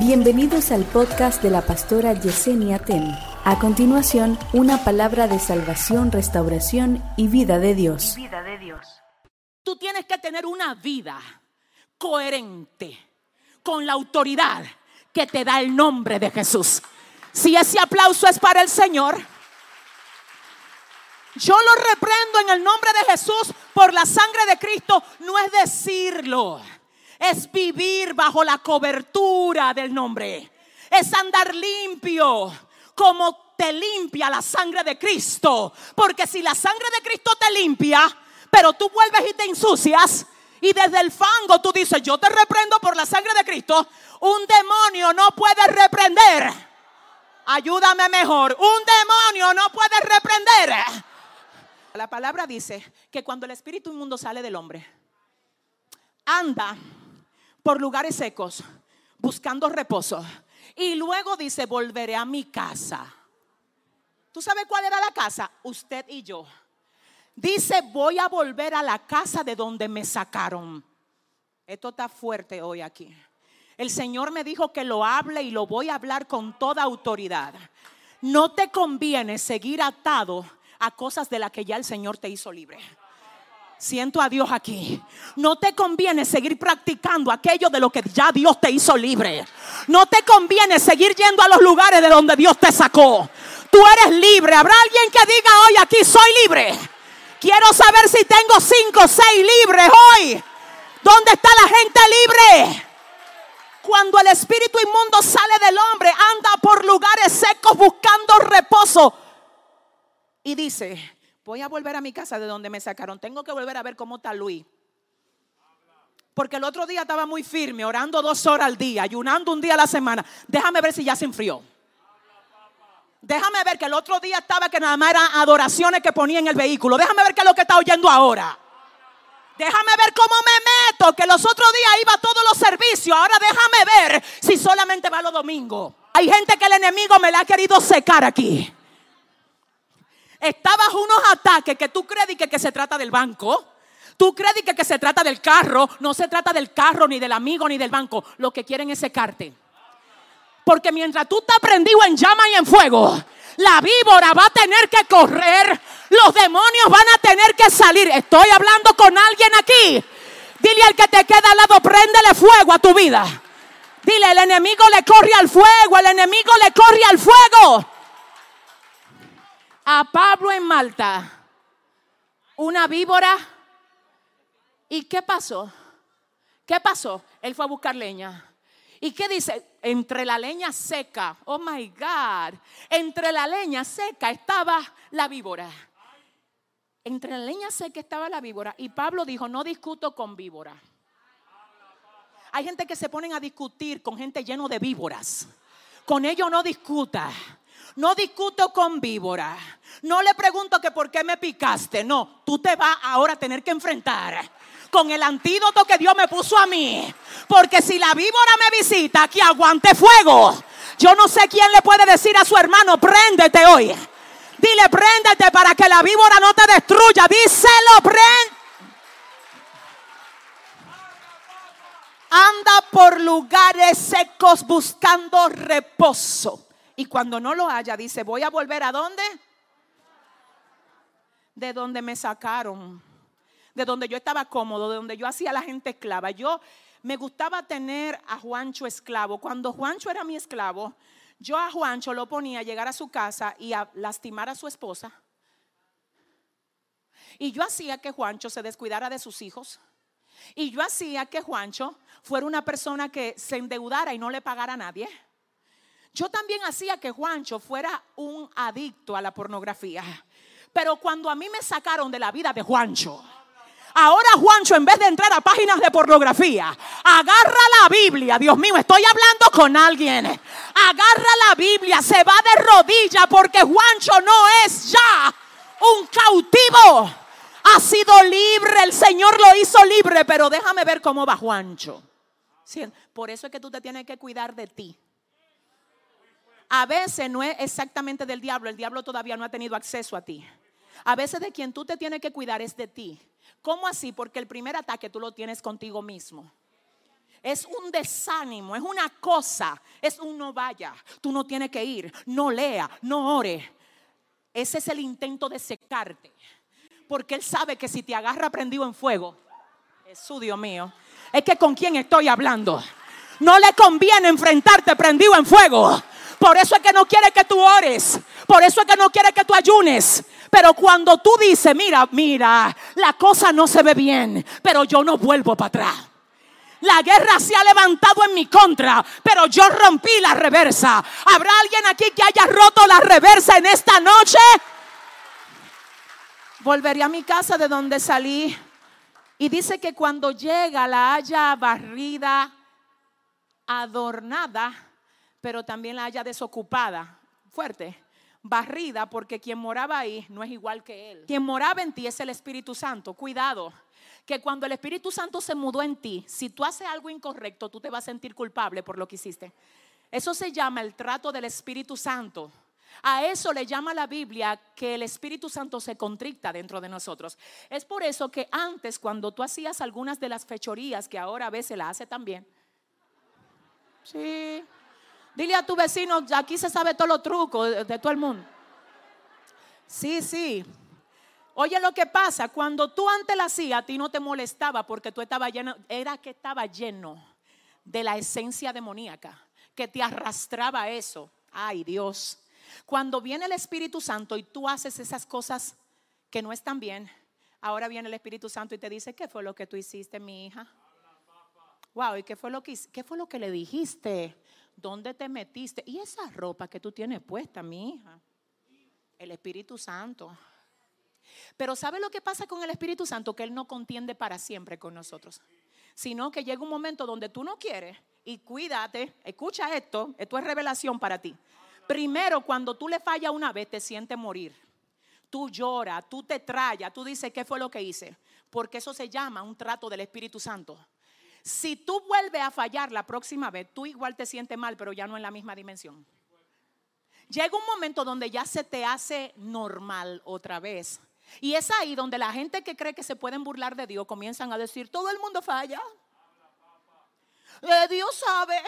Bienvenidos al podcast de la pastora Yesenia Ten. A continuación, una palabra de salvación, restauración y vida de Dios. vida de Dios. Tú tienes que tener una vida coherente con la autoridad que te da el nombre de Jesús. Si ese aplauso es para el Señor, yo lo reprendo en el nombre de Jesús por la sangre de Cristo. No es decirlo, es vivir bajo la cobertura del nombre. Es andar limpio como te limpia la sangre de Cristo. Porque si la sangre de Cristo te limpia, pero tú vuelves y te ensucias, y desde el fango tú dices, yo te reprendo por la sangre de Cristo, un demonio no puede reprender. Ayúdame mejor, un demonio no puede reprender. La palabra dice que cuando el espíritu inmundo sale del hombre, anda por lugares secos buscando reposo. Y luego dice, volveré a mi casa. ¿Tú sabes cuál era la casa? Usted y yo. Dice, voy a volver a la casa de donde me sacaron. Esto está fuerte hoy aquí. El Señor me dijo que lo hable y lo voy a hablar con toda autoridad. No te conviene seguir atado a cosas de las que ya el Señor te hizo libre. Siento a Dios aquí. No te conviene seguir practicando aquello de lo que ya Dios te hizo libre. No te conviene seguir yendo a los lugares de donde Dios te sacó. Tú eres libre. Habrá alguien que diga hoy aquí soy libre. Quiero saber si tengo cinco o seis libres hoy. ¿Dónde está la gente libre? Cuando el espíritu inmundo sale del hombre, anda por lugares secos buscando reposo. Y dice, voy a volver a mi casa de donde me sacaron. Tengo que volver a ver cómo está Luis. Porque el otro día estaba muy firme, orando dos horas al día, ayunando un día a la semana. Déjame ver si ya se enfrió. Déjame ver que el otro día estaba que nada más eran adoraciones que ponía en el vehículo. Déjame ver qué es lo que está oyendo ahora. Déjame ver cómo me meto, que los otros días iba a todos los servicios. Ahora déjame ver si solamente va los domingos. Hay gente que el enemigo me la ha querido secar aquí. Está bajo unos ataques que tú crees que, que se trata del banco. Tú crees que, que se trata del carro. No se trata del carro, ni del amigo, ni del banco. Lo que quieren es secarte. Porque mientras tú estás prendido en llama y en fuego, la víbora va a tener que correr. Los demonios van a tener que salir. Estoy hablando con alguien aquí. Dile al que te queda al lado, préndele fuego a tu vida. Dile, el enemigo le corre al fuego, el enemigo le corre al fuego. A Pablo en Malta, una víbora. ¿Y qué pasó? ¿Qué pasó? Él fue a buscar leña. ¿Y qué dice? Entre la leña seca, oh my God, entre la leña seca estaba la víbora. Entre la leña seca estaba la víbora. Y Pablo dijo, no discuto con víbora. Hay gente que se ponen a discutir con gente lleno de víboras. Con ellos no discuta. No discuto con víbora. No le pregunto que por qué me picaste. No, tú te vas ahora a tener que enfrentar con el antídoto que Dios me puso a mí. Porque si la víbora me visita, que aguante fuego. Yo no sé quién le puede decir a su hermano, préndete hoy. Dile, préndete para que la víbora no te destruya. Díselo, prende. Anda por lugares secos buscando reposo. Y cuando no lo haya, dice, voy a volver a dónde? De donde me sacaron. De donde yo estaba cómodo, de donde yo hacía la gente esclava. Yo me gustaba tener a Juancho esclavo. Cuando Juancho era mi esclavo, yo a Juancho lo ponía a llegar a su casa y a lastimar a su esposa. Y yo hacía que Juancho se descuidara de sus hijos. Y yo hacía que Juancho fuera una persona que se endeudara y no le pagara a nadie. Yo también hacía que Juancho fuera un adicto a la pornografía. Pero cuando a mí me sacaron de la vida de Juancho, Ahora Juancho, en vez de entrar a páginas de pornografía, agarra la Biblia. Dios mío, estoy hablando con alguien. Agarra la Biblia, se va de rodillas porque Juancho no es ya un cautivo. Ha sido libre, el Señor lo hizo libre, pero déjame ver cómo va Juancho. Por eso es que tú te tienes que cuidar de ti. A veces no es exactamente del diablo, el diablo todavía no ha tenido acceso a ti. A veces de quien tú te tienes que cuidar es de ti. ¿Cómo así? Porque el primer ataque tú lo tienes contigo mismo. Es un desánimo, es una cosa, es un no vaya, tú no tienes que ir, no lea, no ore. Ese es el intento de secarte. Porque Él sabe que si te agarra prendido en fuego, Jesús Dios mío, es que con quién estoy hablando. No le conviene enfrentarte prendido en fuego. Por eso es que no quiere que tú ores. Por eso es que no quiere que tú ayunes. Pero cuando tú dices, mira, mira, la cosa no se ve bien, pero yo no vuelvo para atrás. La guerra se ha levantado en mi contra, pero yo rompí la reversa. ¿Habrá alguien aquí que haya roto la reversa en esta noche? Volveré a mi casa de donde salí. Y dice que cuando llega la haya barrida, adornada, pero también la haya desocupada. Fuerte barrida porque quien moraba ahí no es igual que él. Quien moraba en ti es el Espíritu Santo. Cuidado, que cuando el Espíritu Santo se mudó en ti, si tú haces algo incorrecto, tú te vas a sentir culpable por lo que hiciste. Eso se llama el trato del Espíritu Santo. A eso le llama la Biblia que el Espíritu Santo se contricta dentro de nosotros. Es por eso que antes, cuando tú hacías algunas de las fechorías, que ahora a veces la hace también, sí, dile a tu vecino, aquí se sabe todos los trucos de, todo el mundo. Sí, sí, Oye lo que pasa, cuando tú antes la hacías, a ti no te molestaba porque tú estabas lleno, era que estaba lleno de la esencia demoníaca, que te arrastraba eso. Ay Dios, cuando viene el Espíritu Santo y tú haces esas cosas que no están bien, ahora viene el Espíritu Santo y te dice, ¿qué fue lo que tú hiciste, mi hija? Wow, ¿y qué fue lo que, qué fue lo que le dijiste? ¿Dónde te metiste? ¿Y esa ropa que tú tienes puesta, mi hija? El Espíritu Santo. Pero ¿sabe lo que pasa con el Espíritu Santo? Que Él no contiende para siempre con nosotros, sino que llega un momento donde tú no quieres y cuídate, escucha esto, esto es revelación para ti. Primero, cuando tú le fallas una vez, te sientes morir. Tú lloras, tú te trayas, tú dices, ¿qué fue lo que hice? Porque eso se llama un trato del Espíritu Santo. Si tú vuelves a fallar la próxima vez, tú igual te sientes mal, pero ya no en la misma dimensión. Llega un momento donde ya se te hace normal otra vez y es ahí donde la gente que cree que se pueden burlar de Dios comienzan a decir, todo el mundo falla. Eh, Dios sabe,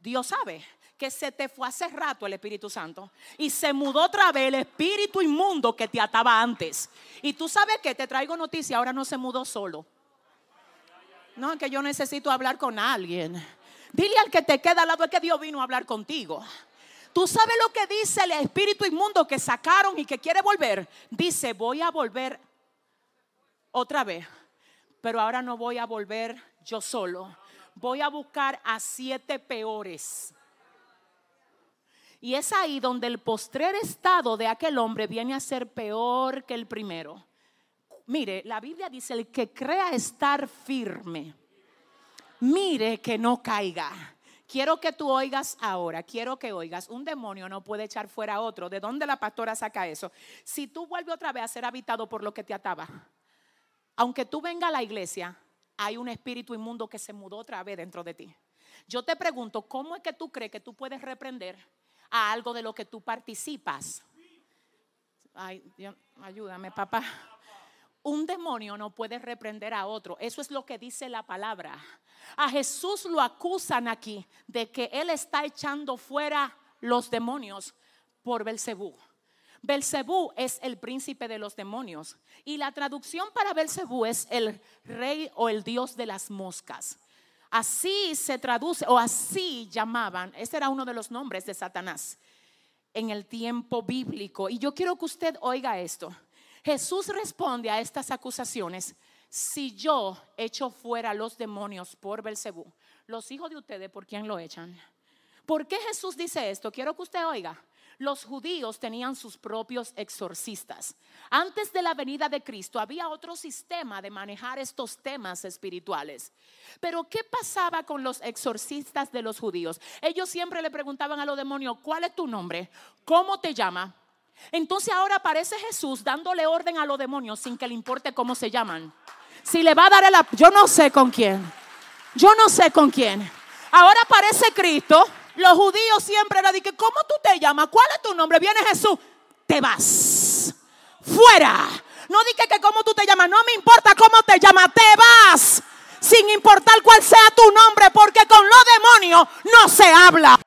Dios sabe que se te fue hace rato el Espíritu Santo y se mudó otra vez el espíritu inmundo que te ataba antes. Y tú sabes que te traigo noticia, ahora no se mudó solo. No, es que yo necesito hablar con alguien. Dile al que te queda al lado es que Dios vino a hablar contigo. ¿Tú sabes lo que dice el espíritu inmundo que sacaron y que quiere volver? Dice, voy a volver otra vez, pero ahora no voy a volver yo solo. Voy a buscar a siete peores. Y es ahí donde el postrer estado de aquel hombre viene a ser peor que el primero. Mire, la Biblia dice, el que crea estar firme, mire que no caiga. Quiero que tú oigas ahora, quiero que oigas, un demonio no puede echar fuera a otro. ¿De dónde la pastora saca eso? Si tú vuelves otra vez a ser habitado por lo que te ataba, aunque tú vengas a la iglesia, hay un espíritu inmundo que se mudó otra vez dentro de ti. Yo te pregunto, ¿cómo es que tú crees que tú puedes reprender a algo de lo que tú participas? Ay, Dios, ayúdame, papá. Un demonio no puede reprender a otro. Eso es lo que dice la palabra. A Jesús lo acusan aquí de que él está echando fuera los demonios por Belcebú. Belcebú es el príncipe de los demonios y la traducción para Belcebú es el rey o el dios de las moscas. Así se traduce o así llamaban, ese era uno de los nombres de Satanás en el tiempo bíblico. Y yo quiero que usted oiga esto. Jesús responde a estas acusaciones si yo echo fuera los demonios por Belcebú, los hijos de ustedes, ¿por quién lo echan? ¿Por qué Jesús dice esto? Quiero que usted oiga. Los judíos tenían sus propios exorcistas. Antes de la venida de Cristo había otro sistema de manejar estos temas espirituales. Pero ¿qué pasaba con los exorcistas de los judíos? Ellos siempre le preguntaban a los demonios, ¿cuál es tu nombre? ¿Cómo te llama? Entonces ahora aparece Jesús dándole orden a los demonios sin que le importe cómo se llaman si le va a dar el yo no sé con quién. Yo no sé con quién. Ahora aparece Cristo. Los judíos siempre le dicen, ¿cómo tú te llamas? ¿Cuál es tu nombre? Viene Jesús. Te vas. Fuera. No dije que cómo tú te llamas. No me importa cómo te llamas. Te vas. sin importar cuál sea tu nombre, porque con los demonios no se habla.